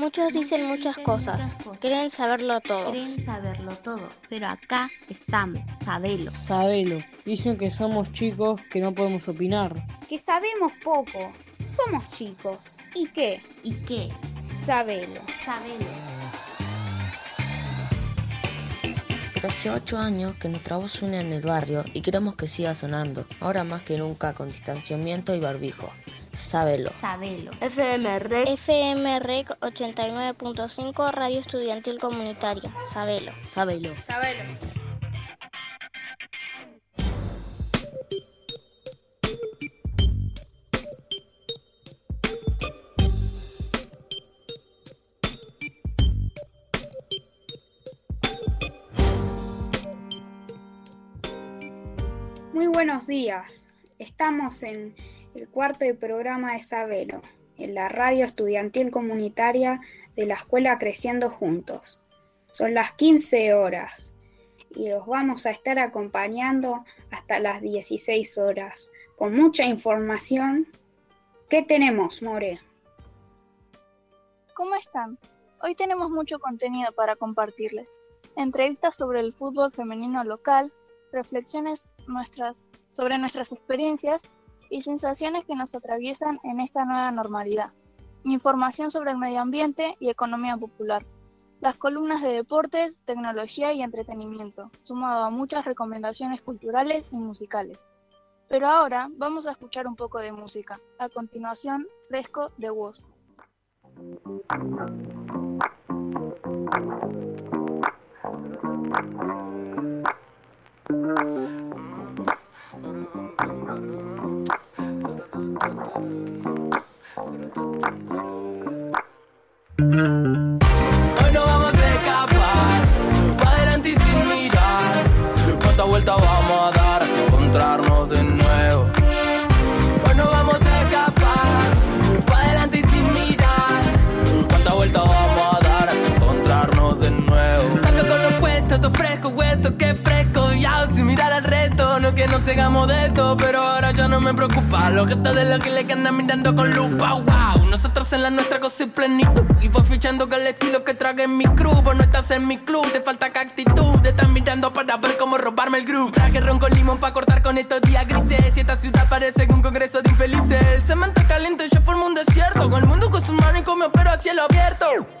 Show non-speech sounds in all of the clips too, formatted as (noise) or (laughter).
Muchos dicen muchas cosas, creen saberlo todo. Creen saberlo todo, pero acá estamos, sabelo. Sabelo. Dicen que somos chicos que no podemos opinar. Que sabemos poco. Somos chicos. ¿Y qué? ¿Y qué? Sabelo. Sabelo. Pero hace ocho años que nuestra voz suena en el barrio y queremos que siga sonando, ahora más que nunca con distanciamiento y barbijo. Sábelo. Sabelo. FM Rec. FM Rec 89.5 Radio Estudiantil Comunitaria. Sabelo. Sábelo. Sabelo. Muy buenos días. Estamos en el cuarto programa de Sabelo, en la radio estudiantil comunitaria de la escuela Creciendo Juntos. Son las 15 horas y los vamos a estar acompañando hasta las 16 horas con mucha información. ¿Qué tenemos, More? ¿Cómo están? Hoy tenemos mucho contenido para compartirles. Entrevistas sobre el fútbol femenino local, reflexiones nuestras, sobre nuestras experiencias y sensaciones que nos atraviesan en esta nueva normalidad. Información sobre el medio ambiente y economía popular. Las columnas de deportes, tecnología y entretenimiento, sumado a muchas recomendaciones culturales y musicales. Pero ahora vamos a escuchar un poco de música. A continuación, Fresco de Woz. Nos sigamos de esto, pero ahora ya no me preocupa. Los gestos de los que le andan mirando con lupa, wow. Nosotros en la nuestra cosa y plenitud. Y voy fichando con el estilo que trague en mi crew. Vos no estás en mi club, te falta que actitud. Te están mirando para ver cómo robarme el groove. Traje ron con limón para cortar con estos días grises. Y esta ciudad parece un congreso de infelices. El cemento caliente, yo formo un desierto. Con el mundo con sus manos y con mi pero a cielo abierto.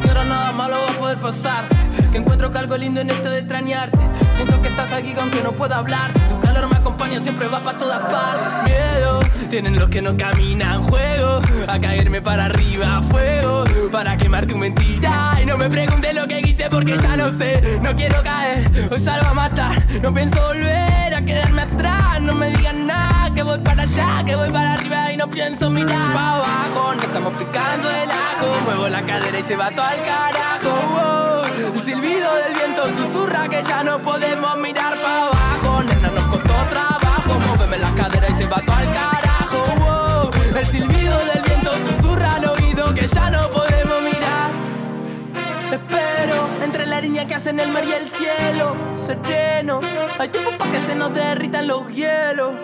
que ahora nada malo va a poder pasarte. Que encuentro que algo lindo en esto de extrañarte. Siento que estás aquí aunque no pueda hablar. Tu calor me acompaña, siempre va para todas partes. Miedo, tienen los que no caminan. Juego a caerme para arriba. Fuego para quemar tu mentira. Y no me preguntes lo que hice porque ya no sé. No quiero caer, hoy salgo a matar. No pienso volver a quedarme atrás. No me digan nada, que voy para allá, que voy para arriba y no pienso mirar. Pa' abajo, no estamos picando el ajo. Muevo la cadera y se va todo al carajo. wow. El silbido del viento susurra que ya no podemos mirar para abajo. Nena, nos costó trabajo. Móveme la cadera y se va todo al. El silbido del viento susurra al oído que ya no podemos mirar. Espero entre la línea que hacen el mar y el cielo. Sereno, hay tiempo para que se nos derritan los hielos.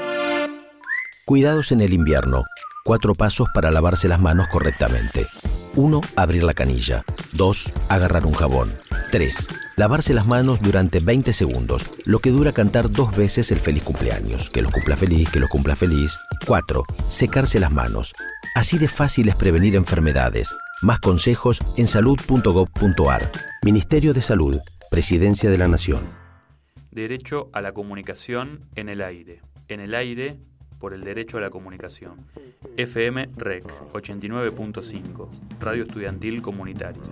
Cuidados en el invierno. Cuatro pasos para lavarse las manos correctamente. 1. Abrir la canilla. 2. Agarrar un jabón. 3. Lavarse las manos durante 20 segundos, lo que dura cantar dos veces el feliz cumpleaños. Que los cumpla feliz, que los cumpla feliz. 4. Secarse las manos. Así de fácil es prevenir enfermedades. Más consejos en salud.gov.ar. Ministerio de Salud, Presidencia de la Nación. Derecho a la comunicación en el aire. En el aire por el derecho a la comunicación. FM REC 89.5, Radio Estudiantil Comunitaria.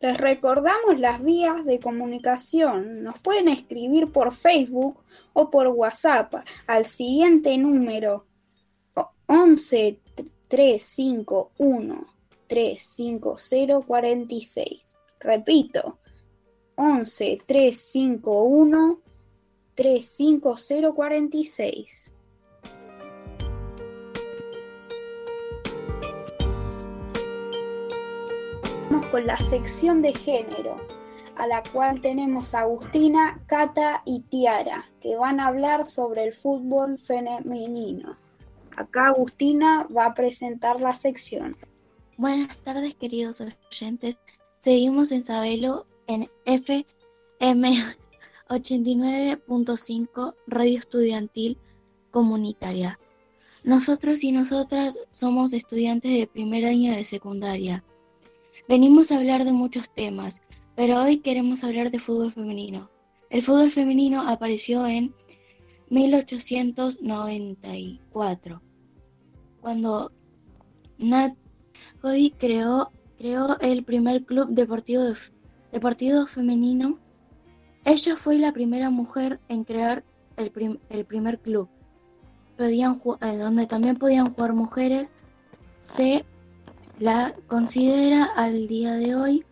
Les recordamos las vías de comunicación. Nos pueden escribir por Facebook o por WhatsApp al siguiente número 11 351 350 46. Repito, 11 351 350 46. Con la sección de género, a la cual tenemos a Agustina, Cata y Tiara, que van a hablar sobre el fútbol femenino. Acá Agustina va a presentar la sección. Buenas tardes, queridos oyentes. Seguimos en Sabelo en FM 89.5 Radio Estudiantil Comunitaria. Nosotros y nosotras somos estudiantes de primer año de secundaria. Venimos a hablar de muchos temas, pero hoy queremos hablar de fútbol femenino. El fútbol femenino apareció en 1894, cuando Nat Cody creó, creó el primer club deportivo, deportivo femenino. Ella fue la primera mujer en crear el, el primer club, eh, donde también podían jugar mujeres. Se la considera al día de hoy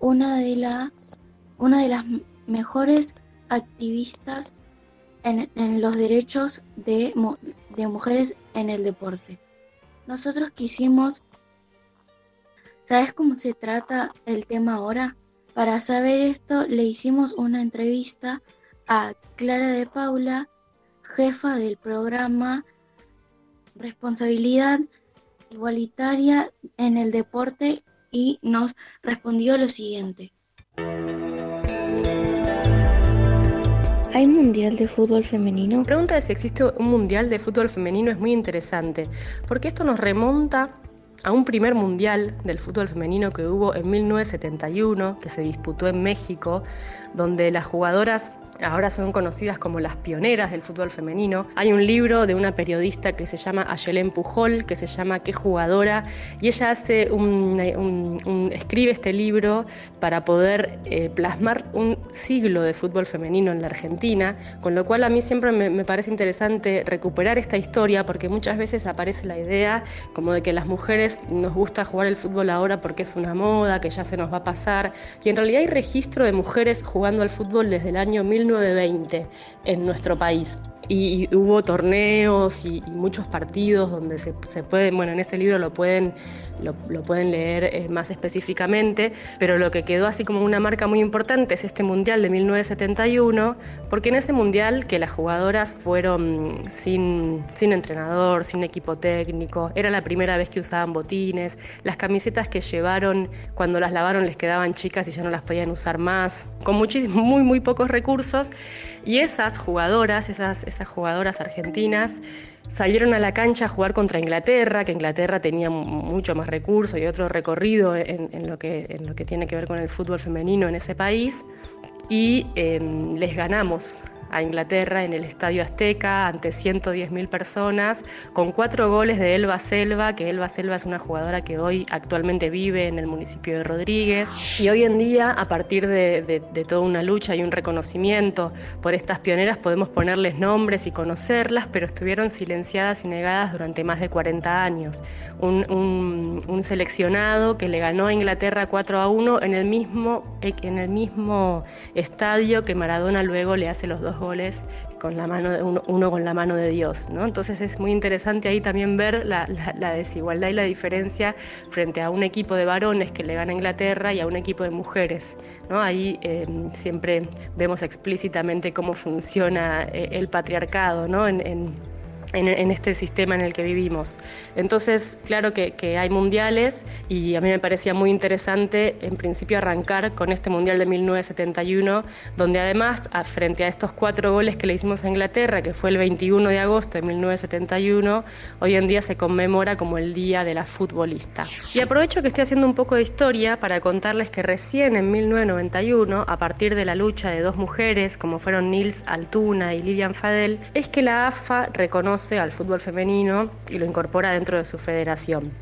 una de las, una de las mejores activistas en, los derechos de, de mujeres en el deporte. Nosotros quisimos, ¿sabes cómo se trata el tema ahora? Para saber esto le hicimos una entrevista a Clara de Paula, jefa del programa Responsabilidad igualitaria en el deporte y nos respondió lo siguiente. ¿Hay mundial de fútbol femenino? La pregunta de si existe un mundial de fútbol femenino es muy interesante, porque esto nos remonta a un primer mundial del fútbol femenino que hubo en 1971, que se disputó en México, donde las jugadoras ahora son conocidas como las pioneras del fútbol femenino. Hay un libro de una periodista que se llama Ayelén Pujol, que se llama Qué jugadora, y ella hace un, escribe este libro para poder eh, plasmar un siglo de fútbol femenino en la Argentina, con lo cual a mí siempre me, parece interesante recuperar esta historia, porque muchas veces aparece la idea como de que las mujeres nos gusta jugar el fútbol ahora porque es una moda, que ya se nos va a pasar, y en realidad hay registro de mujeres jugando al fútbol desde el año 1900 1920 en nuestro país y, hubo torneos y, muchos partidos donde se, pueden, bueno, en ese libro lo pueden, lo, pueden leer eh, más específicamente, pero lo que quedó así como una marca muy importante es este Mundial de 1971, porque en ese Mundial que las jugadoras fueron sin, sin entrenador, sin equipo técnico, era la primera vez que usaban botines, las camisetas que llevaron cuando las lavaron les quedaban chicas y ya no las podían usar más, con muy, muy pocos recursos, y esas jugadoras, esas, esas jugadoras argentinas, salieron a la cancha a jugar contra Inglaterra, que Inglaterra tenía mucho más recursos y otro recorrido en, lo, que, en lo que tiene que ver con el fútbol femenino en ese país, y em, les ganamos a Inglaterra en el Estadio Azteca ante 110.000 personas, con cuatro goles de Elba Selva, que Elba Selva es una jugadora que hoy actualmente vive en el municipio de Rodríguez. Y hoy en día, a partir de, toda una lucha y un reconocimiento por estas pioneras, podemos ponerles nombres y conocerlas, pero estuvieron silenciadas y negadas durante más de 40 años. Un, seleccionado que le ganó a Inglaterra 4 a 1 en el mismo, en el mismo estadio que Maradona luego le hace los dos goles con la mano de uno, con la mano de Dios. ¿no? Entonces es muy interesante ahí también ver la, desigualdad y la diferencia frente a un equipo de varones que le gana a Inglaterra y a un equipo de mujeres. ¿no? Ahí em, siempre vemos explícitamente cómo funciona eh, el patriarcado ¿no? en, este sistema en el que vivimos. Entonces, claro que, hay mundiales y a mí me parecía muy interesante en principio arrancar con este mundial de 1971, donde además, frente a estos cuatro goles que le hicimos a Inglaterra, que fue el 21 de agosto de 1971, hoy en día se conmemora como el Día de la Futbolista. Y aprovecho que estoy haciendo un poco de historia para contarles que recién en 1991, a partir de la lucha de dos mujeres como fueron Nils Altuna y Lilian Fadel, es que la AFA reconoce al fútbol femenino y lo incorpora dentro de su federación.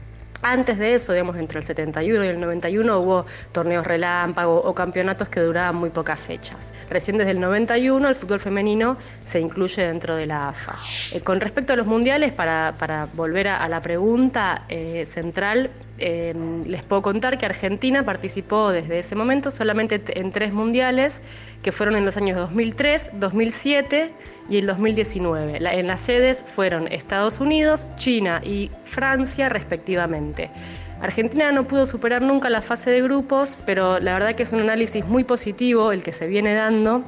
Antes de eso, digamos, entre el 71 y el 91 hubo torneos relámpago o campeonatos que duraban muy pocas fechas. Recién desde el 91 el fútbol femenino se incluye dentro de la AFA. Eh, con respecto a los mundiales, para, volver a, la pregunta eh, central, eh, les puedo contar que Argentina participó desde ese momento solamente en tres mundiales, que fueron en los años 2003, 2007 y el 2019. en las sedes fueron Estados Unidos, China y Francia respectivamente. Argentina no pudo superar nunca la fase de grupos, pero la verdad que es un análisis muy positivo el que se viene dando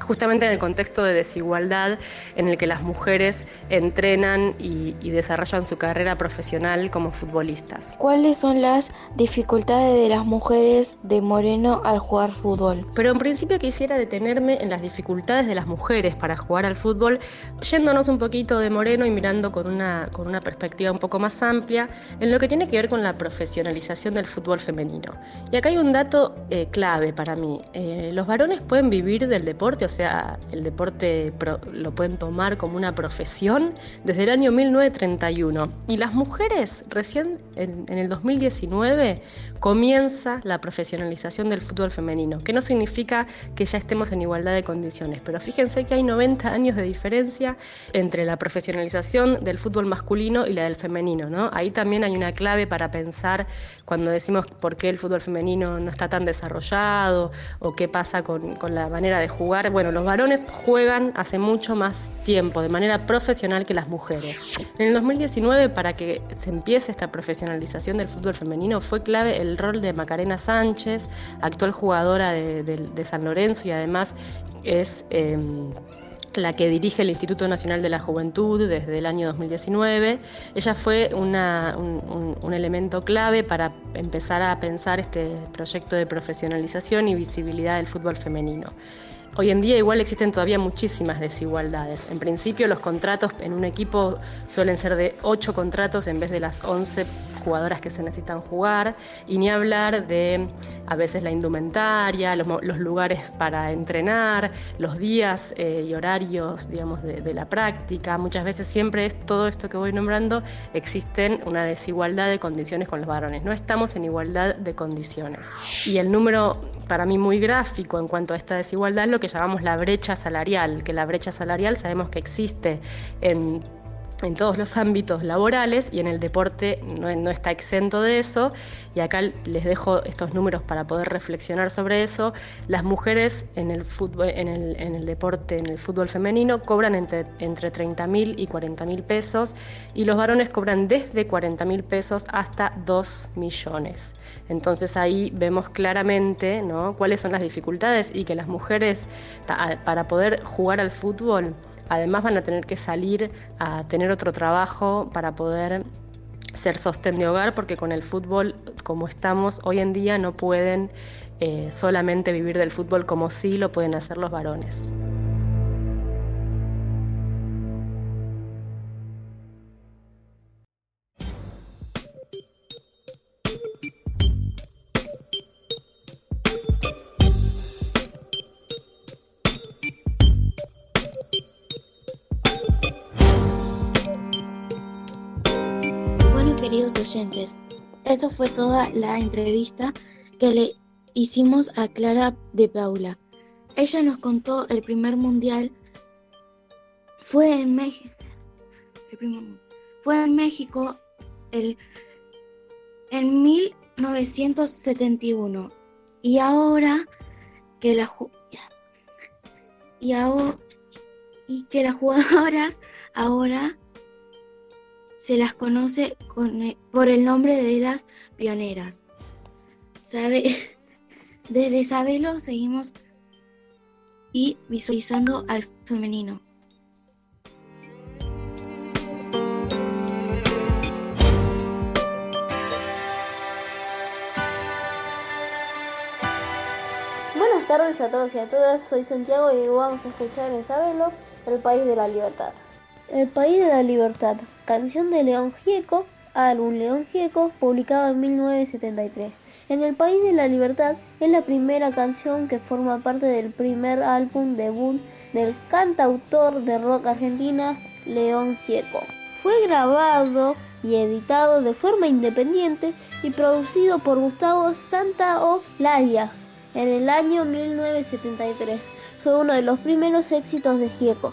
justamente en el contexto de desigualdad en el que las mujeres entrenan y, desarrollan su carrera profesional como futbolistas. ¿Cuáles son las dificultades de las mujeres de Moreno al jugar fútbol? Pero en principio quisiera detenerme en las dificultades de las mujeres para jugar al fútbol, yéndonos un poquito de Moreno y mirando con una, con una perspectiva un poco más amplia en lo que tiene que ver con la profesionalización del fútbol femenino. Y acá hay un dato eh, clave para mí. Eh, los varones pueden vivir del deporte, o sea, el deporte lo pueden tomar como una profesión desde el año 1931. Y las mujeres, recién en, el 2019, comienza la profesionalización del fútbol femenino, que no significa que ya estemos en igualdad de condiciones, pero fíjense que hay 90 años de diferencia entre la profesionalización del fútbol masculino y la del femenino, ¿no? Ahí también hay una clave para pensar cuando decimos por qué el fútbol femenino no está tan desarrollado o qué pasa con la manera de jugar. Bueno, los varones juegan hace mucho más tiempo, de manera profesional que las mujeres. En el 2019, para que se empiece esta profesionalización del fútbol femenino, fue clave el rol de Macarena Sánchez, actual jugadora de, San Lorenzo y además es em, la que dirige el Instituto Nacional de la Juventud desde el año 2019. Ella fue un, elemento clave para empezar a pensar este proyecto de profesionalización y visibilidad del fútbol femenino. Hoy en día igual existen todavía muchísimas desigualdades. En principio los contratos en un equipo suelen ser de 8 contratos en vez de las 11 jugadoras que se necesitan jugar y ni hablar de a veces la indumentaria, los, lugares para entrenar, los días eh, y horarios digamos, de, la práctica. Muchas veces siempre es todo esto que voy nombrando, existen una desigualdad de condiciones con los varones. No estamos en igualdad de condiciones. Y el número para mí muy gráfico en cuanto a esta desigualdad es lo que llamamos la brecha salarial, que la brecha salarial sabemos que existe en en todos los ámbitos laborales y en el deporte no, está exento de eso. Y acá les dejo estos números para poder reflexionar sobre eso. Las mujeres en el, fútbol, en el, deporte, en el fútbol femenino, cobran entre, entre 30 mil y 40 mil pesos y los varones cobran desde 40 mil pesos hasta 2 millones. Entonces ahí vemos claramente ¿no? cuáles son las dificultades y que las mujeres, para poder jugar al fútbol, además van a tener que salir a tener otro trabajo para poder ser sostén de hogar, porque con el fútbol, como estamos hoy en día, no pueden eh, solamente vivir del fútbol como sí lo pueden hacer los varones. Eso fue toda la entrevista que le hicimos a Clara de Paula. Ella nos contó el primer mundial. Fue en México. Fue en México el, en 1971. Y ahora que la y ahora y que las jugadoras ahora se las conoce con e, por el nombre de las pioneras. Sabe, (laughs) desde Sabelo seguimos y visualizando al femenino. Buenas tardes a todos y a todas, soy Santiago y vamos a escuchar en Sabelo, el país de la libertad. El País de la Libertad, canción de León Gieco, álbum León Gieco, publicado en 1973. En El País de la Libertad es la primera canción que forma parte del primer álbum debut del cantautor de rock argentina León Gieco. Fue grabado y editado de forma independiente y producido por Gustavo Santaolalla en el año 1973. Fue uno de los primeros éxitos de Gieco.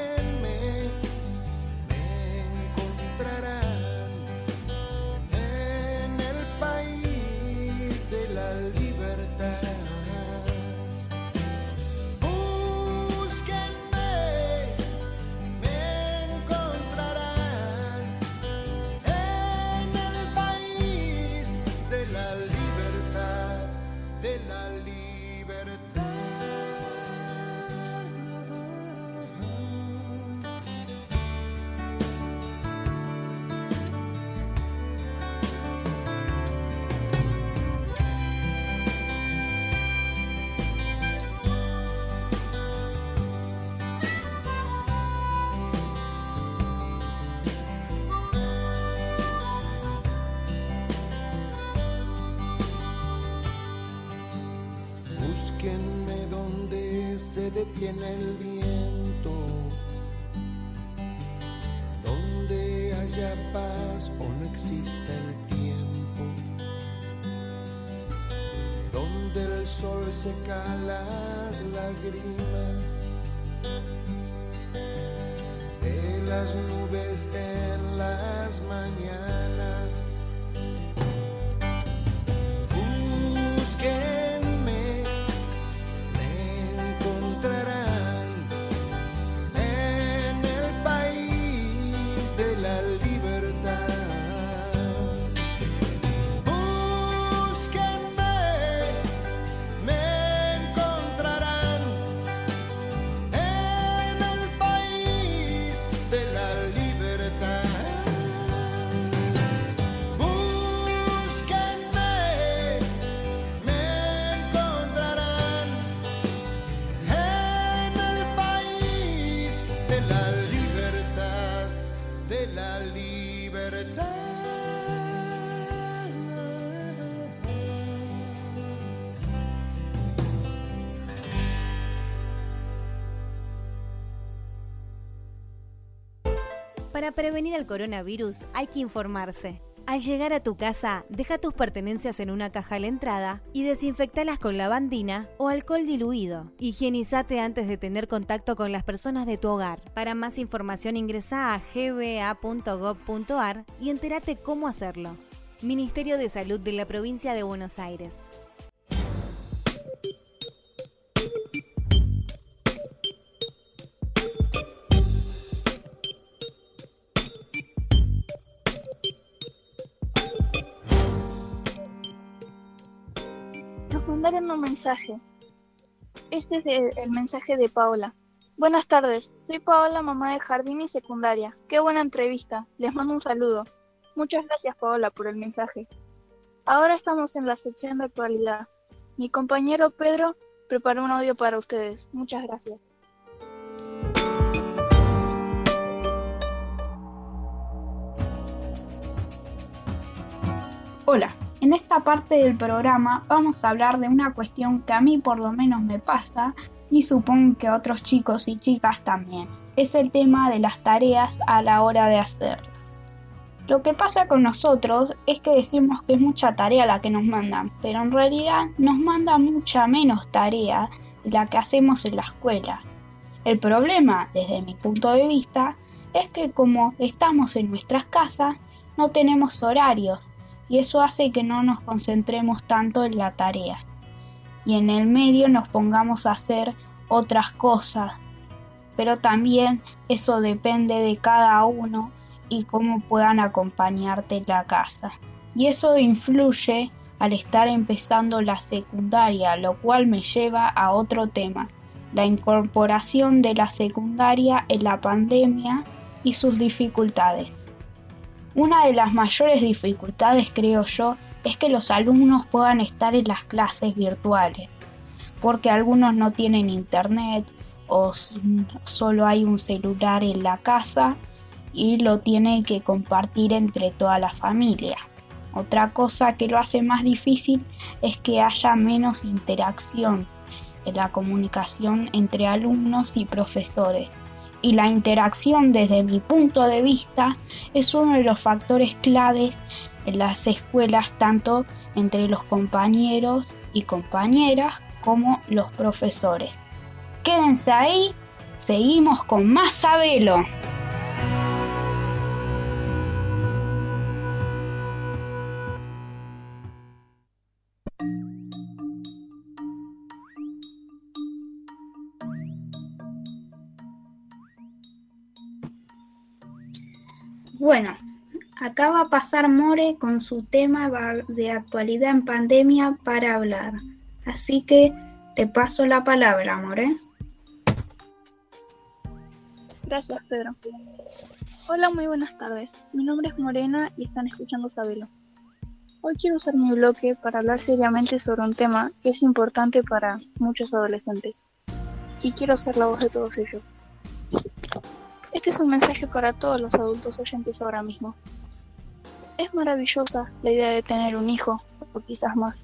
detiene el viento, donde haya paz o no exista el tiempo, donde el sol seca las lágrimas. De las nubes en las mañanas. Para prevenir el coronavirus hay que informarse. Al llegar a tu casa, deja tus pertenencias en una caja a la entrada y desinfectalas con lavandina o alcohol diluido. Higienizate antes de tener contacto con las personas de tu hogar. Para más información ingresa a gba.gov.ar y entérate cómo hacerlo. Ministerio de Salud de la Provincia de Buenos Aires. Mandaron un mensaje. Este es de- el mensaje de Paola. Buenas tardes, soy Paola, mamá de jardín y secundaria. Qué buena entrevista. Les mando un saludo. Muchas gracias Paola por el mensaje. Ahora estamos en la sección de actualidad. Mi compañero Pedro preparó un audio para ustedes. Muchas gracias. Hola, en esta parte del programa vamos a hablar de una cuestión que a mí por lo menos me pasa y supongo que a otros chicos y chicas también. Es el tema de las tareas a la hora de hacerlas. Lo que pasa con nosotros es que decimos que es mucha tarea la que nos mandan, pero en realidad nos mandan mucha menos tarea de la que hacemos en la escuela. El problema, desde mi punto de vista, es que como estamos en nuestras casas, no tenemos horarios y eso hace que no nos concentremos tanto en la tarea. y en el medio nos pongamos a hacer otras cosas. Pero también eso depende de cada uno y cómo puedan acompañarte en la casa. Y eso influye al estar empezando la secundaria, lo cual me lleva a otro tema, la incorporación de la secundaria en la pandemia y sus dificultades. Una de las mayores dificultades, creo yo, es que los alumnos puedan estar en las clases virtuales, porque algunos no tienen internet o solo hay un celular en la casa y lo tienen que compartir entre toda la familia. Otra cosa que lo hace más difícil es que haya menos interacción en la comunicación entre alumnos y profesores. Y la interacción desde mi punto de vista es uno de los factores claves en las escuelas tanto entre los compañeros y compañeras como los profesores. Quédense ahí, seguimos con más Sabelo. Bueno, acá va a pasar More con su tema de actualidad en pandemia para hablar. Así que te paso la palabra, More. Gracias, Pedro. Hola, muy buenas tardes. Mi nombre es Morena y están escuchando Sabelo. Hoy quiero usar mi bloque para hablar seriamente sobre un tema que es importante para muchos adolescentes. Y quiero ser la voz de todos ellos. Este es un mensaje para todos los adultos oyentes ahora mismo. Es maravillosa la idea de tener un hijo, o quizás más.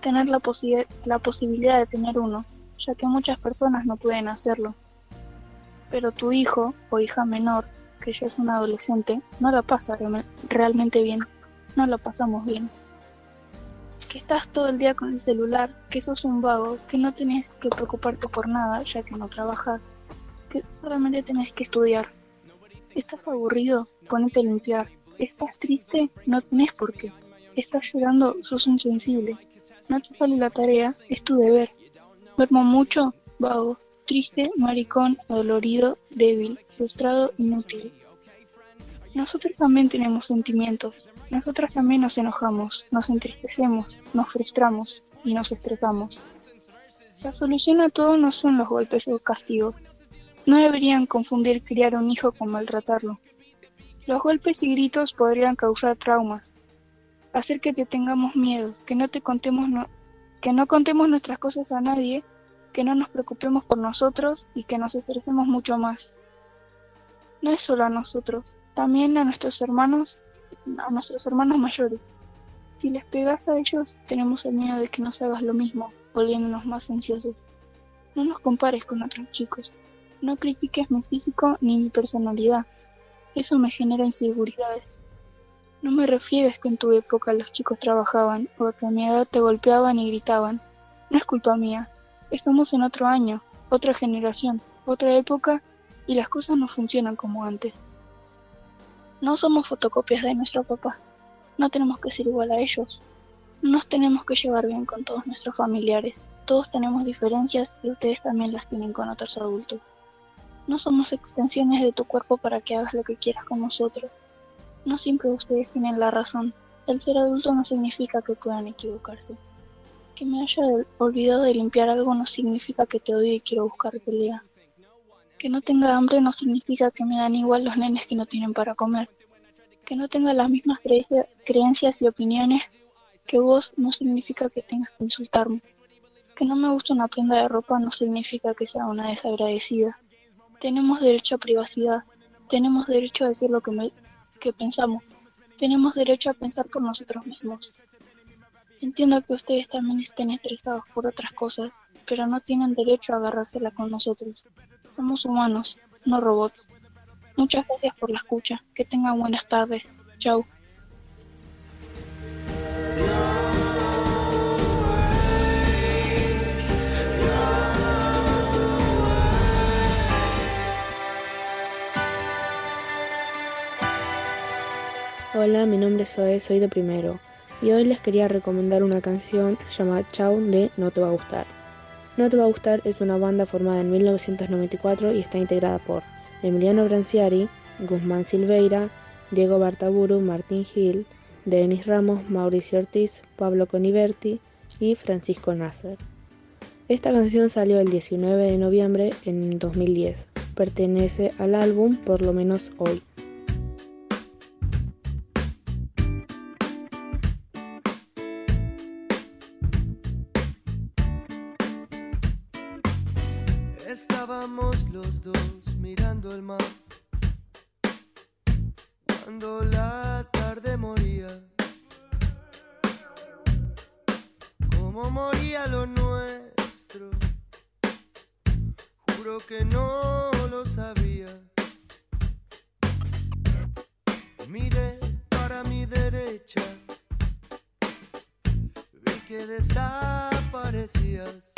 Tener la, la posibilidad de tener uno, ya que muchas personas no pueden hacerlo. Pero tu hijo o hija menor, que ya es un adolescente, no la pasa realmente bien. No lo pasamos bien. Que estás todo el día con el celular, que sos un vago, que no tienes que preocuparte por nada, ya que no trabajas, solamente tenés que estudiar. ¿Estás aburrido? Ponete a limpiar. ¿Estás triste? No tenés por qué. ¿Estás llorando? Sos insensible. No te sale la tarea, es tu deber. Duermo mucho, vago, triste, maricón, dolorido, débil, frustrado, inútil. Nosotros también tenemos sentimientos. Nosotros también nos enojamos, nos entristecemos, nos frustramos y nos estresamos. La solución a todo no son los golpes o castigos, no deberían confundir criar un hijo con maltratarlo. Los golpes y gritos podrían causar traumas, hacer que te tengamos miedo, que no te contemos que no contemos nuestras cosas a nadie, que no nos preocupemos por nosotros y que nos estresemos mucho más. No es solo a nosotros, también a nuestros hermanos, a nuestros hermanos mayores. Si les pegas a ellos, tenemos el miedo de que nos hagas lo mismo, volviéndonos más ansiosos. No nos compares con otros chicos. No critiques mi físico ni mi personalidad. Eso me genera inseguridades. No me refieres que en tu época los chicos trabajaban o que a mi edad te golpeaban y gritaban. No es culpa mía. Estamos en otro año, otra generación, otra época y las cosas no funcionan como antes. No somos fotocopias de nuestros papás. No tenemos que ser igual a ellos. No nos tenemos que llevar bien con todos nuestros familiares. Todos tenemos diferencias y ustedes también las tienen con otros adultos. No somos extensiones de tu cuerpo para que hagas lo que quieras con nosotros. No siempre ustedes tienen la razón. El ser adulto no significa que puedan equivocarse. Que me haya olvidado de limpiar algo no significa que te odie y quiero buscar pelea. Que no tenga hambre no significa que me dan igual los nenes que no tienen para comer. Que no tenga las mismas creencias y opiniones que vos no significa que tengas que insultarme. Que no me guste una prenda de ropa no significa que sea una desagradecida. Tenemos derecho a privacidad, tenemos derecho a decir lo que, que pensamos, tenemos derecho a pensar por nosotros mismos. Entiendo que ustedes también estén estresados por otras cosas, pero no tienen derecho a agarrársela con nosotros. Somos humanos, no robots. Muchas gracias por la escucha. Que tengan buenas tardes. Chau. Mi nombre es Zoe, soy de primero. y hoy les quería recomendar una canción llamada Chau de No Te Va a Gustar. No Te Va a Gustar es una banda formada en 1994 y está integrada por Emiliano Branciari, Guzmán Silveira, Diego Bartaburu, Martín Gil, Denis Ramos, Mauricio Ortiz, Pablo Coniverti y Francisco Nasser. Esta canción salió el 19 de noviembre en 2010. Pertenece al álbum Por lo menos hoy. Que no lo sabía. Miré para mi derecha, vi que desaparecías.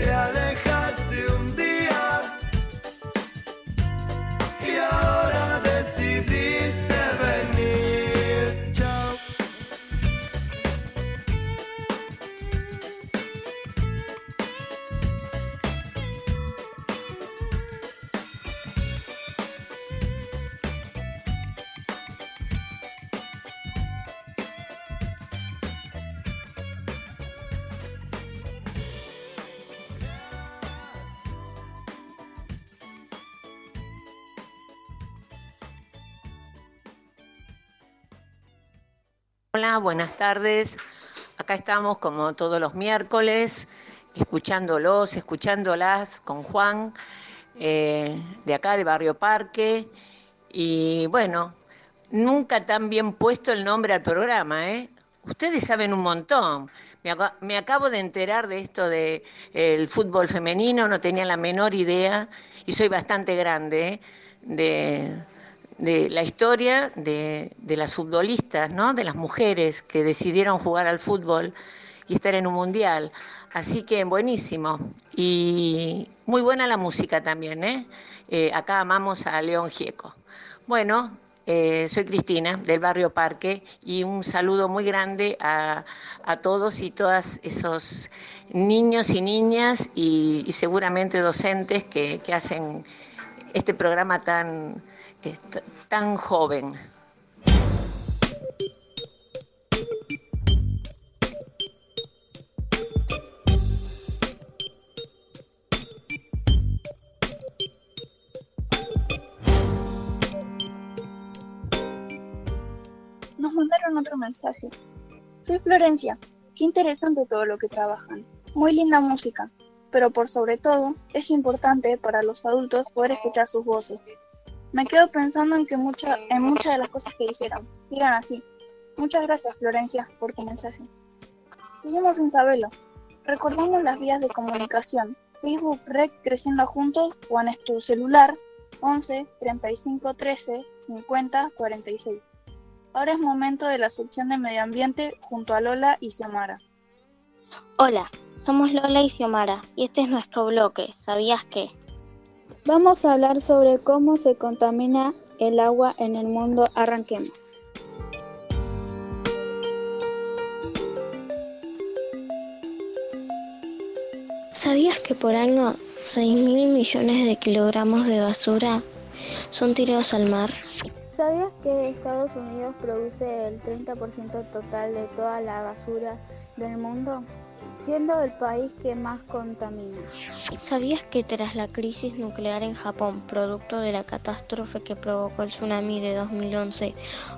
Te alejaste buenas tardes. Acá estamos como todos los miércoles, escuchándolos, escuchándolas con Juan, eh, de acá de Barrio Parque. Y bueno, nunca tan bien puesto el nombre al programa, ¿eh? Ustedes saben un montón. Me, aca- me acabo de enterar de esto del fútbol femenino, no tenía la menor idea y soy bastante grande ¿eh? de, de la historia de, de las futbolistas, ¿no? de las mujeres que decidieron jugar al fútbol y estar en un mundial. Así que buenísimo. Y muy buena la música también. ¿eh? Eh, acá amamos a León Gieco. Bueno, Eh, soy Cristina del barrio Parque y un saludo muy grande a, a todos y todas esos niños y niñas y, y seguramente docentes que, que, hacen este programa tan, tan joven. Nos mandaron otro mensaje. Soy Florencia. Qué interesante todo lo que trabajan. Muy linda música. Pero por sobre todo, es importante para los adultos poder escuchar sus voces. Me quedo pensando en que mucha, en muchas de las cosas que dijeron. Digan así. Muchas gracias, Florencia, por tu mensaje. Seguimos en Sabelo. Recordamos las vías de comunicación. Facebook Rec Creciendo Juntos o en tu celular 11 35 13 50 46. Ahora es momento de la sección de medio ambiente junto a Lola y Xiomara. Hola, somos Lola y Xiomara y este es nuestro bloque. ¿Sabías qué? Vamos a hablar sobre cómo se contamina el agua en el mundo. Arranquemos. ¿Sabías que por año 6 mil millones de kilogramos de basura son tirados al mar? ¿Sabías que Estados Unidos produce el 30% total de toda la basura del mundo? Siendo el país que más contamina. ¿Sabías que tras la crisis nuclear en Japón, producto de la catástrofe que provocó el tsunami de 2011,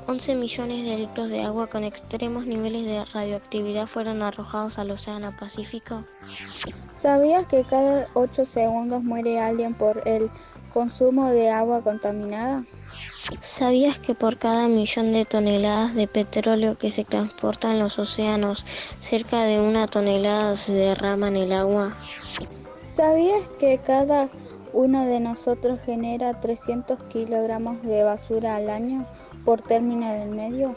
11 millones de litros de agua con extremos niveles de radioactividad fueron arrojados al Océano Pacífico? ¿Sabías que cada 8 segundos muere alguien por el consumo de agua contaminada? ¿Sabías que por cada millón de toneladas de petróleo que se transporta en los océanos, cerca de una tonelada se derrama en el agua? ¿Sabías que cada uno de nosotros genera 300 kilogramos de basura al año por término del medio?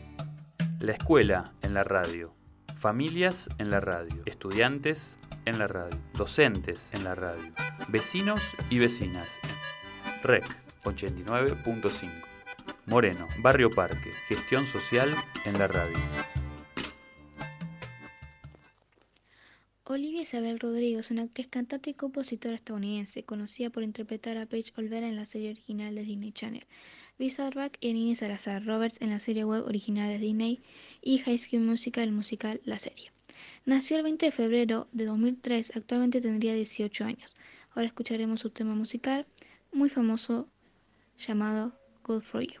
La escuela en la radio, familias en la radio, estudiantes en la radio, docentes en la radio, vecinos y vecinas. REC 89.5. Moreno, Barrio Parque, gestión social en la radio. Olivia Isabel Rodrigo es una actriz, cantante y compositora estadounidense, conocida por interpretar a Paige Olvera en la serie original de Disney Channel. Bizarback y Nini Salazar Roberts en la serie web original de Disney y High School Musical, el musical La Serie. Nació el 20 de febrero de 2003, actualmente tendría 18 años. Ahora escucharemos su tema musical muy famoso llamado Good For You.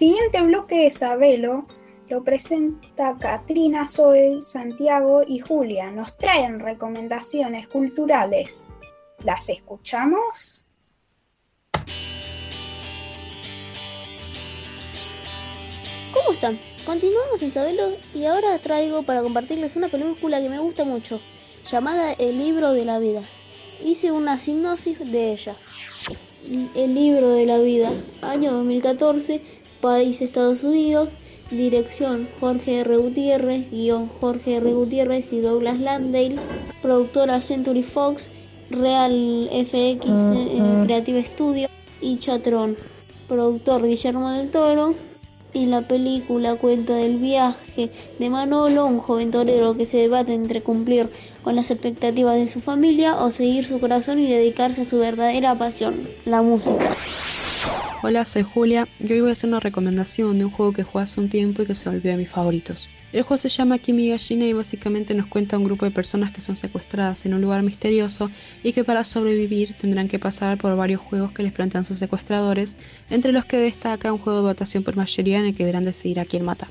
Siguiente bloque de Sabelo lo presenta Katrina, Zoe, Santiago y Julia. Nos traen recomendaciones culturales. ¿Las escuchamos? ¿Cómo están? Continuamos en Sabelo y ahora traigo para compartirles una película que me gusta mucho, llamada El libro de la vida. Hice una sinopsis de ella. El libro de la vida, año 2014, país Estados Unidos, dirección Jorge R. Gutiérrez, guion Jorge R. Gutiérrez y Douglas Landale, productora Century Fox, Real FX eh, Creative Studio y Chatron, productor Guillermo del Toro. Y la película cuenta del viaje de Manolo, un joven torero que se debate entre cumplir con las expectativas de su familia o seguir su corazón y dedicarse a su verdadera pasión, la música. Hola, soy Julia y hoy voy a hacer una recomendación de un juego que jugué hace un tiempo y que se volvió de mis favoritos. El juego se llama Kimi Gallina y básicamente nos cuenta un grupo de personas que son secuestradas en un lugar misterioso y que para sobrevivir tendrán que pasar por varios juegos que les plantean sus secuestradores, entre los que destaca un juego de votación por mayoría en el que deberán decidir a quién matar.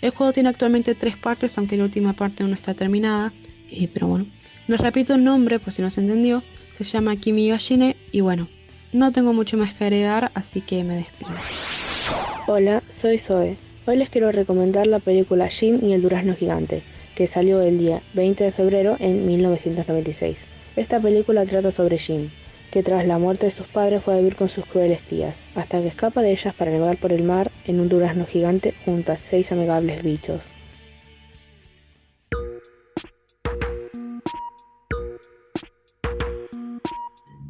El juego tiene actualmente tres partes, aunque la última parte no está terminada, eh, pero bueno, les repito el nombre por si no se entendió, se llama Kimi Galline y bueno, no tengo mucho más que agregar, así que me despido. Hola, soy Zoe. Hoy les quiero recomendar la película Jim y el durazno gigante, que salió el día 20 de febrero en 1996. Esta película trata sobre Jim, que tras la muerte de sus padres fue a vivir con sus crueles tías, hasta que escapa de ellas para navegar por el mar en un durazno gigante junto a seis amigables bichos.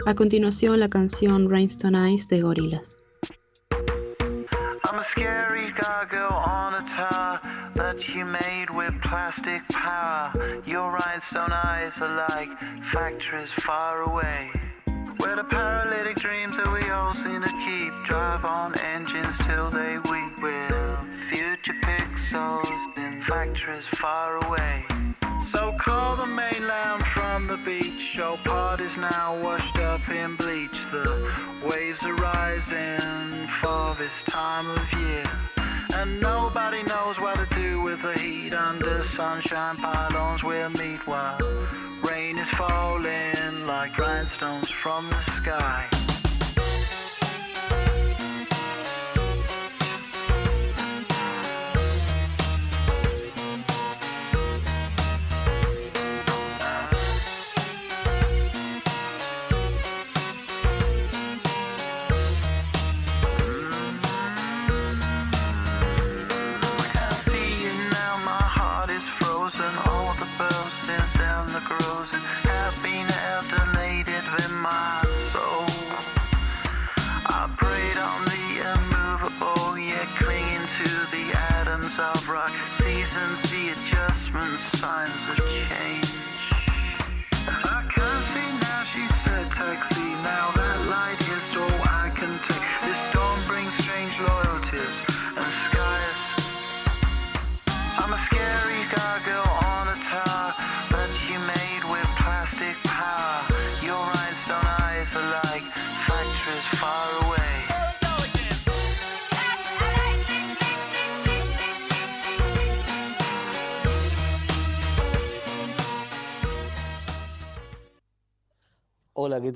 A continuación la canción Rainstone Eyes de Gorillaz. I'm a scary gargoyle on a tower that you made with plastic power. Your rhinestone eyes are like factories far away. Where the paralytic dreams that we all seem to keep drive on engines till they weep. Future pixels in factories far away. So call the mainland from the beach. Your party's now washed up in bleach. The waves are rising for this time of year. And nobody knows what to do with the heat under sunshine pylons we'll meet while rain is falling like grindstones from the sky.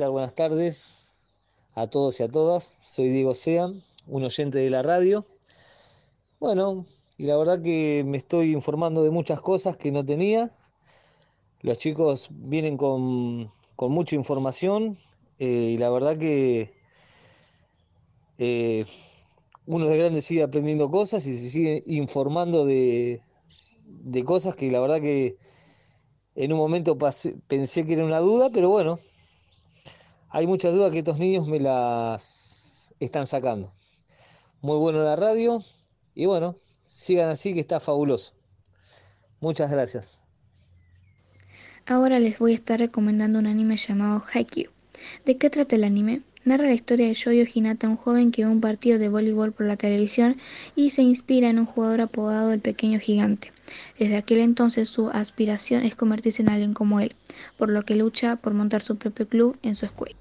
Buenas tardes a todos y a todas. Soy Diego Sea, un oyente de la radio. Bueno, y la verdad que me estoy informando de muchas cosas que no tenía. Los chicos vienen con, con mucha información eh, y la verdad que eh, uno de grande sigue aprendiendo cosas y se sigue informando de, de cosas que la verdad que en un momento pensé que era una duda, pero bueno, hay muchas dudas que estos niños me las están sacando. Muy bueno la radio y bueno, sigan así que está fabuloso. Muchas gracias. Ahora les voy a estar recomendando un anime llamado Haikyuu. ¿De qué trata el anime? Narra la historia de Shoyo Hinata, un joven que ve un partido de voleibol por la televisión y se inspira en un jugador apodado el Pequeño Gigante. Desde aquel entonces su aspiración es convertirse en alguien como él, por lo que lucha por montar su propio club en su escuela.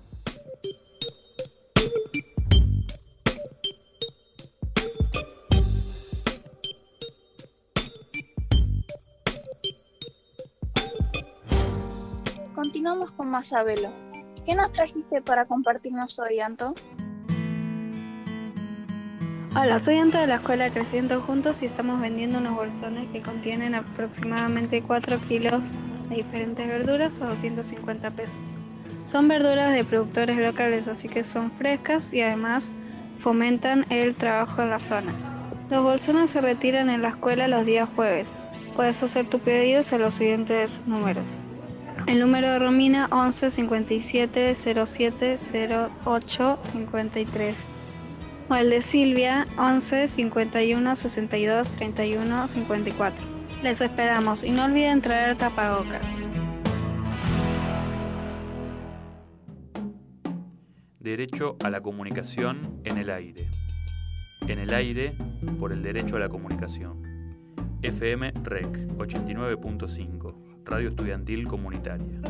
Continuamos con más Sabelo. ¿Qué nos trajiste para compartirnos hoy, Anto? Hola, soy Anto de la escuela Creciendo Juntos y estamos vendiendo unos bolsones que contienen aproximadamente 4 kilos de diferentes verduras a 250 pesos. Son verduras de productores locales, así que son frescas y además fomentan el trabajo en la zona. Los bolsones se retiran en la escuela los días jueves. Puedes hacer tu pedido a los siguientes números. El número de Romina 11 57 07 08 53 o el de Silvia 11 51 62 31 54. Les esperamos y no olviden traer tapabocas. Derecho a la comunicación en el aire. En el aire por el derecho a la comunicación. FM REC 89.5, Radio Estudiantil Comunitaria.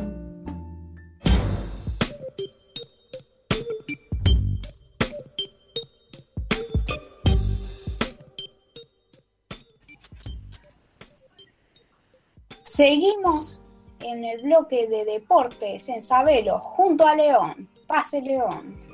Seguimos en el bloque de deportes en Sabelo junto a León. Pase León.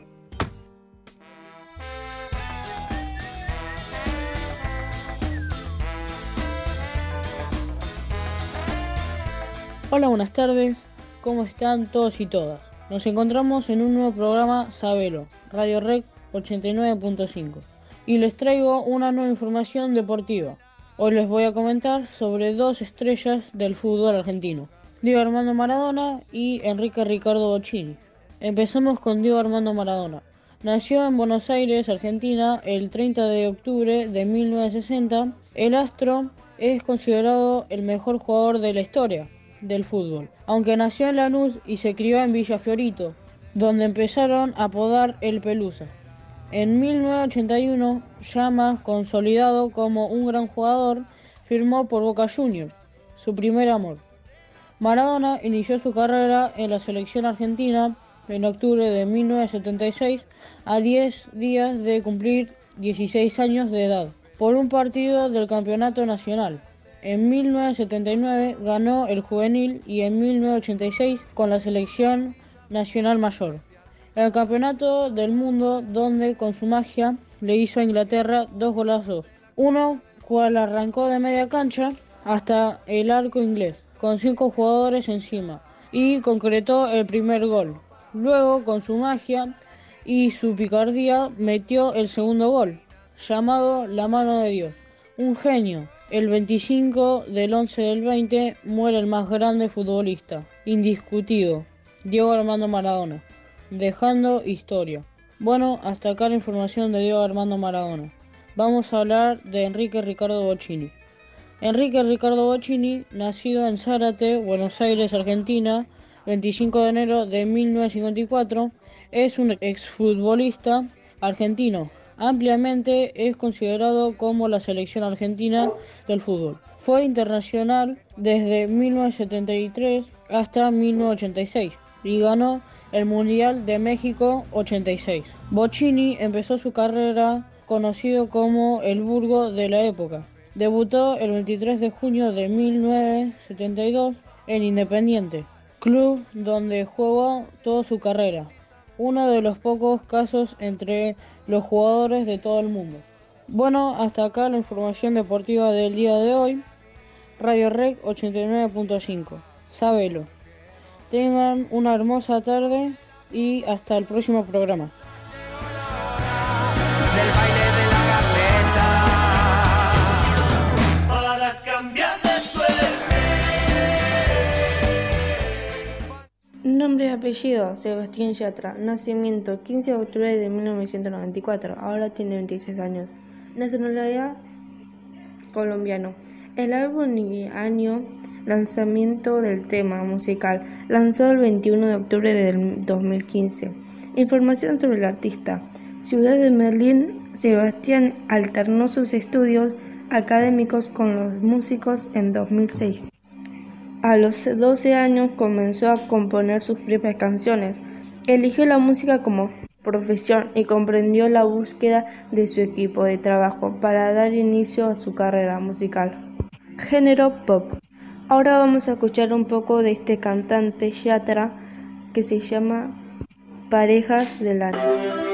Hola, buenas tardes. ¿Cómo están todos y todas? Nos encontramos en un nuevo programa Sabelo, Radio Rec 89.5. Y les traigo una nueva información deportiva. Hoy les voy a comentar sobre dos estrellas del fútbol argentino, Diego Armando Maradona y Enrique Ricardo Bocchini. Empezamos con Diego Armando Maradona. Nació en Buenos Aires, Argentina, el 30 de octubre de 1960. El astro es considerado el mejor jugador de la historia del fútbol, aunque nació en Lanús y se crió en Villa Fiorito, donde empezaron a apodar el Pelusa. En 1981, ya más consolidado como un gran jugador, firmó por Boca Juniors, su primer amor. Maradona inició su carrera en la selección argentina en octubre de 1976, a 10 días de cumplir 16 años de edad, por un partido del Campeonato Nacional. En 1979 ganó el juvenil y en 1986 con la selección nacional mayor. El campeonato del mundo donde con su magia le hizo a Inglaterra dos golazos. Uno cual arrancó de media cancha hasta el arco inglés, con cinco jugadores encima, y concretó el primer gol. Luego, con su magia y su picardía, metió el segundo gol, llamado La mano de Dios. Un genio. El 25 del 11 del 20 muere el más grande futbolista, indiscutido, Diego Armando Maradona. dejando historia. Bueno, hasta acá la información de Diego Armando Maradona. Vamos a hablar de Enrique Ricardo Bocini. Enrique Ricardo Bocini, nacido en Zárate, Buenos Aires, Argentina, 25 de enero de 1954, es un exfutbolista argentino. Ampliamente es considerado como la selección argentina del fútbol. Fue internacional desde 1973 hasta 1986 y ganó el Mundial de México 86. Bocini empezó su carrera conocido como el Burgo de la época. Debutó el 23 de junio de 1972 en Independiente, club donde jugó toda su carrera. Uno de los pocos casos entre los jugadores de todo el mundo. Bueno, hasta acá la información deportiva del día de hoy. Radio Rec 89.5. Sabelo. Tengan una hermosa tarde y hasta el próximo programa. Nombre y apellido, Sebastián Yatra. Nacimiento, 15 de octubre de 1994. Ahora tiene 26 años. Nacionalidad, colombiano. El álbum y año lanzamiento del tema musical, lanzado el 21 de octubre del 2015. Información sobre el artista. Ciudad de Berlín, Sebastián alternó sus estudios académicos con los músicos en 2006. A los 12 años comenzó a componer sus propias canciones. Eligió la música como profesión y comprendió la búsqueda de su equipo de trabajo para dar inicio a su carrera musical. Género pop. Ahora vamos a escuchar un poco de este cantante Yatra que se llama Parejas del Año.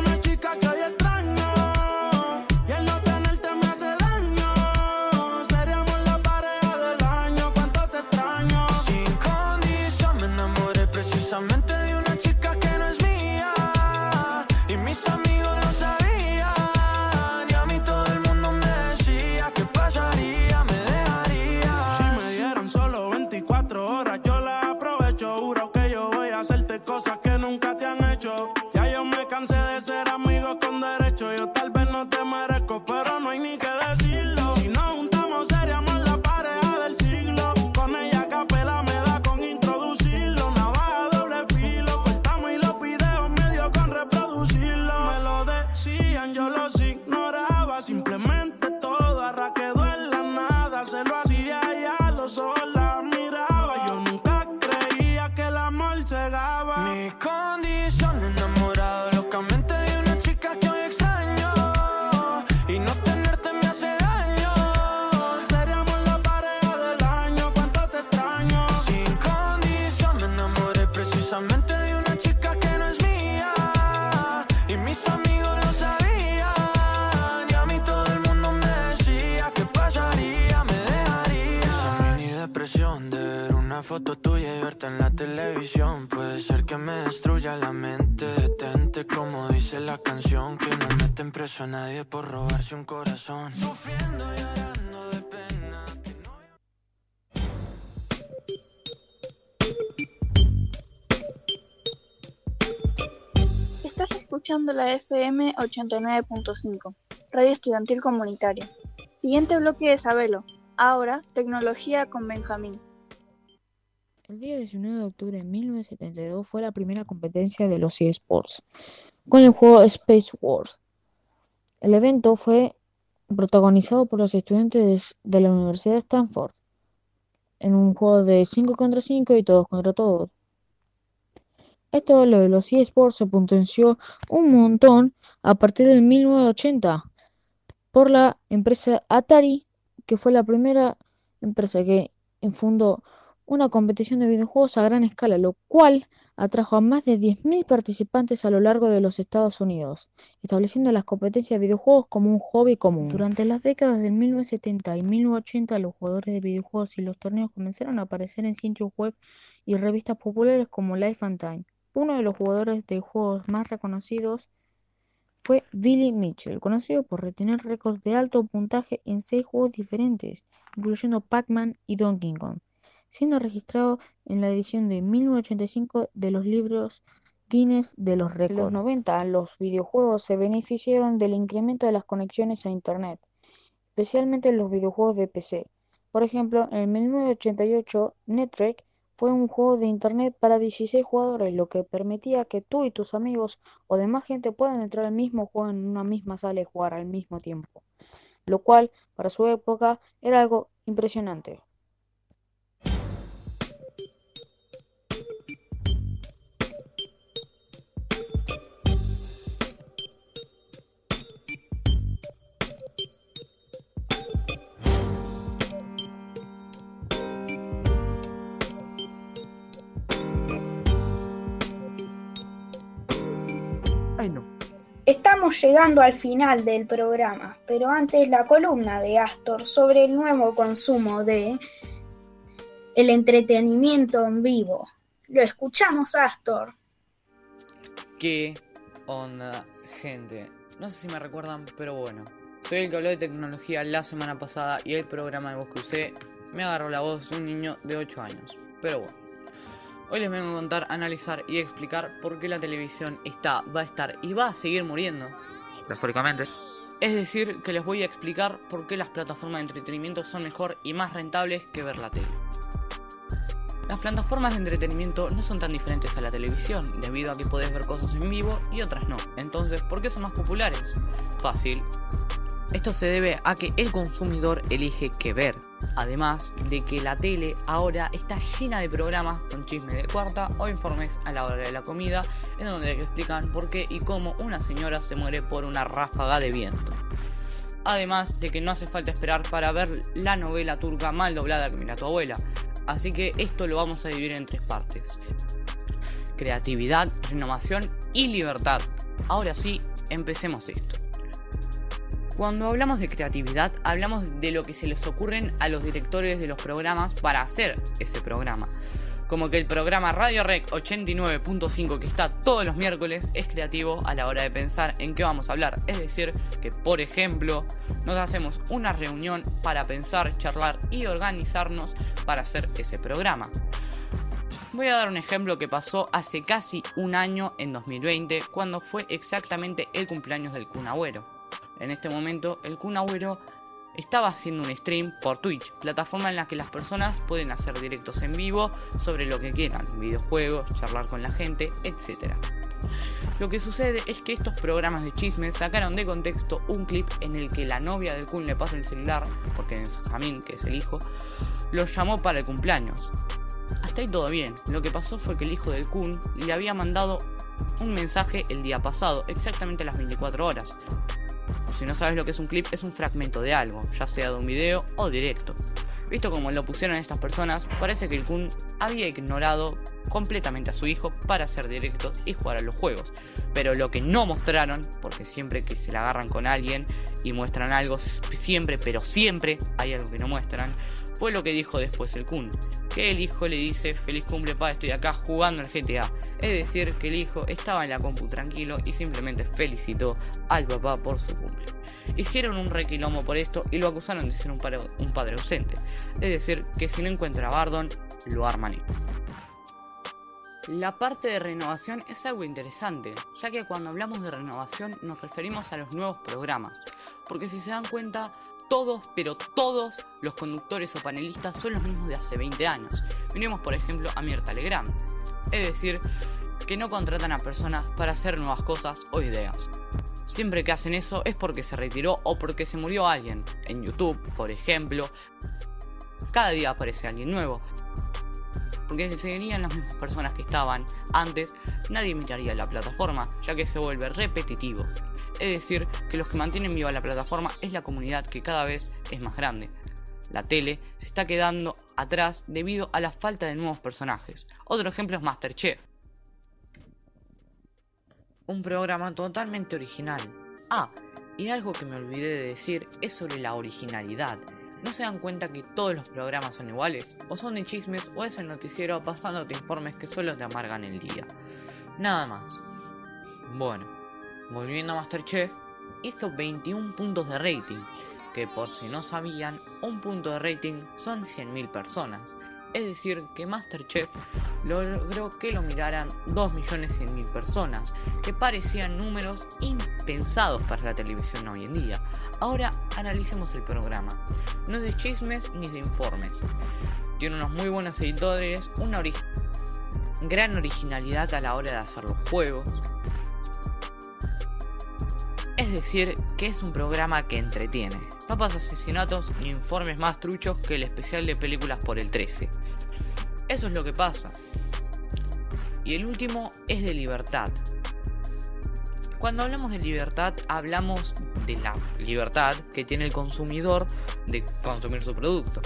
Como dice la canción. Que no meten preso a nadie por robarse un corazón. Sufriendo y llorando de pena. Estás escuchando la FM 89.5, Radio Estudiantil Comunitaria. Siguiente bloque de Sabelo. Ahora, tecnología con Benjamín. El día 19 de octubre de 1972 fue la primera competencia de los eSports, con el juego Space Wars. El evento fue protagonizado por los estudiantes de la Universidad de Stanford, en un juego de 5 contra 5 y todos contra todos. Esto lo de los eSports se potenció un montón a partir del 1980 por la empresa Atari, que fue la primera empresa que fundó una competición de videojuegos a gran escala, lo cual atrajo a más de 10.000 participantes a lo largo de los Estados Unidos, estableciendo las competencias de videojuegos como un hobby común. Durante las décadas de 1970 y 1980, los jugadores de videojuegos y los torneos comenzaron a aparecer en sitios web y revistas populares como Life and Time. Uno de los jugadores de juegos más reconocidos fue Billy Mitchell, conocido por retener récords de alto puntaje en seis juegos diferentes, incluyendo Pac-Man y Donkey Kong, siendo registrado en la edición de 1985 de los libros Guinness de los récords. En los 90, los videojuegos se beneficiaron del incremento de las conexiones a Internet, especialmente en los videojuegos de PC. Por ejemplo, en 1988, Netrek fue un juego de internet para 16 jugadores, lo que permitía que tú y tus amigos o demás gente puedan entrar al mismo juego en una misma sala y jugar al mismo tiempo, lo cual para su época era algo impresionante. Llegando al final del programa, pero antes la columna de Astor sobre el nuevo consumo de el entretenimiento en vivo. Lo escuchamos, Astor. ¿Qué onda, gente? No sé si me recuerdan, pero bueno. Soy el que habló de tecnología la semana pasada y el programa de voz que me agarró la voz de un niño de 8 años. Pero bueno. Hoy les vengo a contar, analizar y explicar por qué la televisión está, va a estar y va a seguir muriendo. Metafóricamente. Es decir, que les voy a explicar por qué las plataformas de entretenimiento son mejor y más rentables que ver la tele. Las plataformas de entretenimiento no son tan diferentes a la televisión, debido a que podés ver cosas en vivo y otras no. Entonces, ¿por qué son más populares? Fácil. Esto se debe a que el consumidor elige qué ver. Además de que la tele ahora está llena de programas con chismes de cuarta o informes a la hora de la comida, en donde explican por qué y cómo una señora se muere por una ráfaga de viento. Además de que no hace falta esperar para ver la novela turca mal doblada que mira tu abuela. Así que esto lo vamos a dividir en tres partes. Creatividad, renovación y libertad. Ahora sí, empecemos esto. Cuando hablamos de creatividad, hablamos de lo que se les ocurren a los directores de los programas para hacer ese programa. Como que el programa Radio Rec 89.5 que está todos los miércoles es creativo a la hora de pensar en qué vamos a hablar. Es decir, que por ejemplo nos hacemos una reunión para pensar, charlar y organizarnos para hacer ese programa. Voy a dar un ejemplo que pasó hace casi un año en 2020 cuando fue exactamente el cumpleaños del Kun Agüero. En este momento, el Kun Agüero estaba haciendo un stream por Twitch, plataforma en la que las personas pueden hacer directos en vivo sobre lo que quieran, videojuegos, charlar con la gente, etc. Lo que sucede es que estos programas de chismes sacaron de contexto un clip en el que la novia del Kun le pasa el celular, porque Benjamin, que es el hijo, lo llamó para el cumpleaños. Hasta ahí todo bien, lo que pasó fue que el hijo del Kun le había mandado un mensaje el día pasado, exactamente a las 24 horas, si no sabes lo que es un clip, es un fragmento de algo, ya sea de un video o directo. Visto como lo pusieron estas personas, parece que el Kun había ignorado completamente a su hijo para hacer directos y jugar a los juegos. Pero lo que no mostraron, porque siempre que se la agarran con alguien y muestran algo, siempre, pero siempre hay algo que no muestran, fue lo que dijo después el Kun. Que el hijo le dice, feliz cumple pa, estoy acá jugando el GTA. Es decir, que el hijo estaba en la compu tranquilo y simplemente felicitó al papá por su cumple. Hicieron un requilombo por esto y lo acusaron de ser un, padre ausente. Es decir, que si no encuentra a Bardon, lo arman. La parte de renovación es algo interesante, ya que cuando hablamos de renovación nos referimos a los nuevos programas, porque si se dan cuenta, todos, pero todos los conductores o panelistas son los mismos de hace 20 años. Miremos por ejemplo a Mirta Legrand. Es decir, que no contratan a personas para hacer nuevas cosas o ideas. Siempre que hacen eso es porque se retiró o porque se murió alguien. En YouTube, por ejemplo, cada día aparece alguien nuevo. Porque si seguirían las mismas personas que estaban antes, nadie miraría la plataforma, ya que se vuelve repetitivo. Es decir, que los que mantienen viva la plataforma es la comunidad que cada vez es más grande. La tele se está quedando atrás debido a la falta de nuevos personajes. Otro ejemplo es Masterchef. Un programa totalmente original. Ah, y algo que me olvidé de decir es sobre la originalidad. ¿No se dan cuenta que todos los programas son iguales? ¿O son de chismes o es el noticiero pasándote informes que solo te amargan el día? Nada más. Bueno, volviendo a Masterchef, hizo 21 puntos de rating, que por si no sabían, un punto de rating son 100.000 personas. Es decir, que Masterchef logró que lo miraran 2.100.000 personas, que parecían números impensados para la televisión hoy en día. Ahora analicemos el programa. No es de chismes ni de informes. Tiene unos muy buenos editores, una gran originalidad a la hora de hacer los juegos. Es decir, que es un programa que entretiene. No pasa asesinatos ni informes más truchos que el especial de películas por el 13. Eso es lo que pasa. Y el último es de libertad. Cuando hablamos de libertad, hablamos de la libertad que tiene el consumidor de consumir su producto.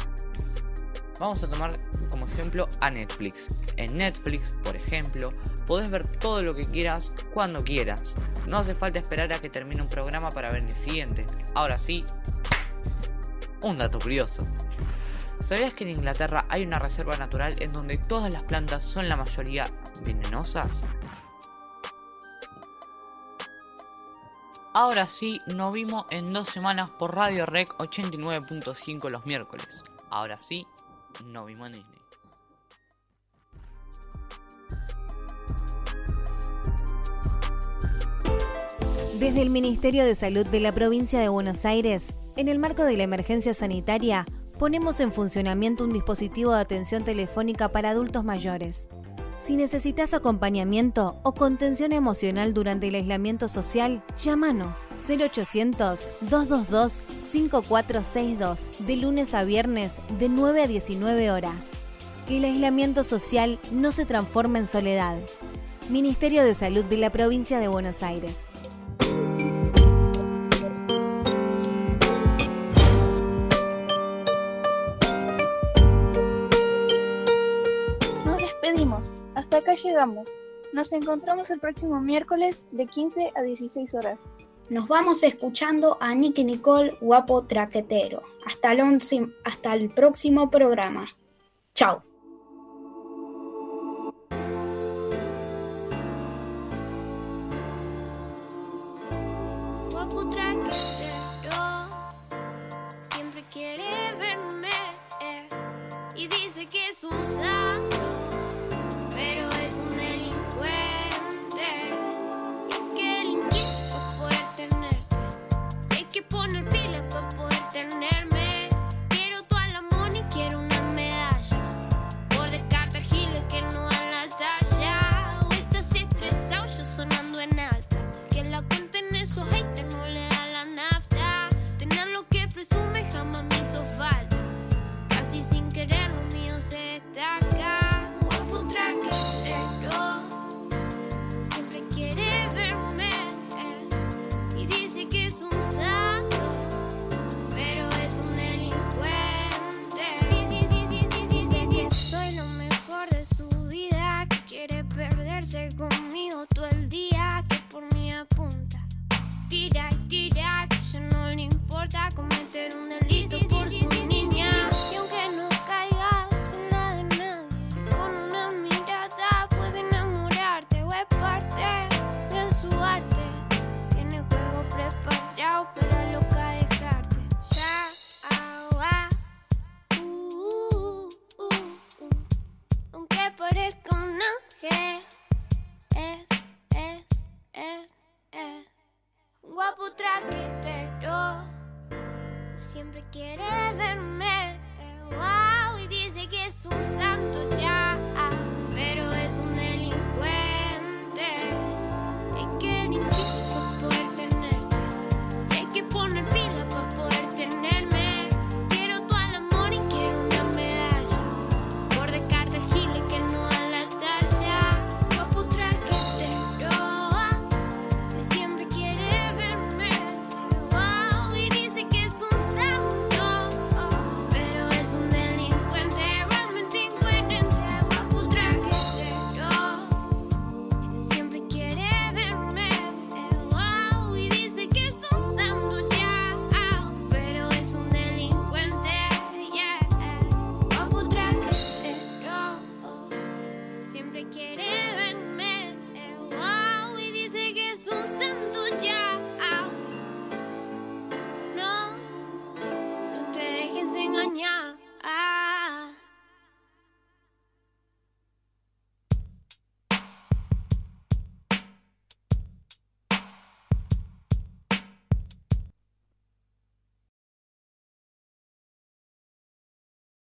Vamos a tomar como ejemplo a Netflix. En Netflix, por ejemplo, podés ver todo lo que quieras cuando quieras. No hace falta esperar a que termine un programa para ver el siguiente. Ahora sí, un dato curioso. ¿Sabías que en Inglaterra hay una reserva natural en donde todas las plantas son la mayoría venenosas? Ahora sí, nos vimos en dos semanas por Radio Rec 89.5 los miércoles. Ahora sí, nos vimos en Disney. Desde el Ministerio de Salud de la provincia de Buenos Aires, en el marco de la emergencia sanitaria, ponemos en funcionamiento un dispositivo de atención telefónica para adultos mayores. Si necesitas acompañamiento o contención emocional durante el aislamiento social, llámanos 0800-222-5462 de lunes a viernes de 9 a 19 horas. Que el aislamiento social no se transforme en soledad. Ministerio de Salud de la Provincia de Buenos Aires. Acá llegamos. Nos encontramos el próximo miércoles de 15 a 16 horas. Nos vamos escuchando a Nicky Nicole, guapo traquetero. Hasta el, once- hasta el próximo programa. Chao. Guapo traquetero, siempre quiere verme eh, y dice que es un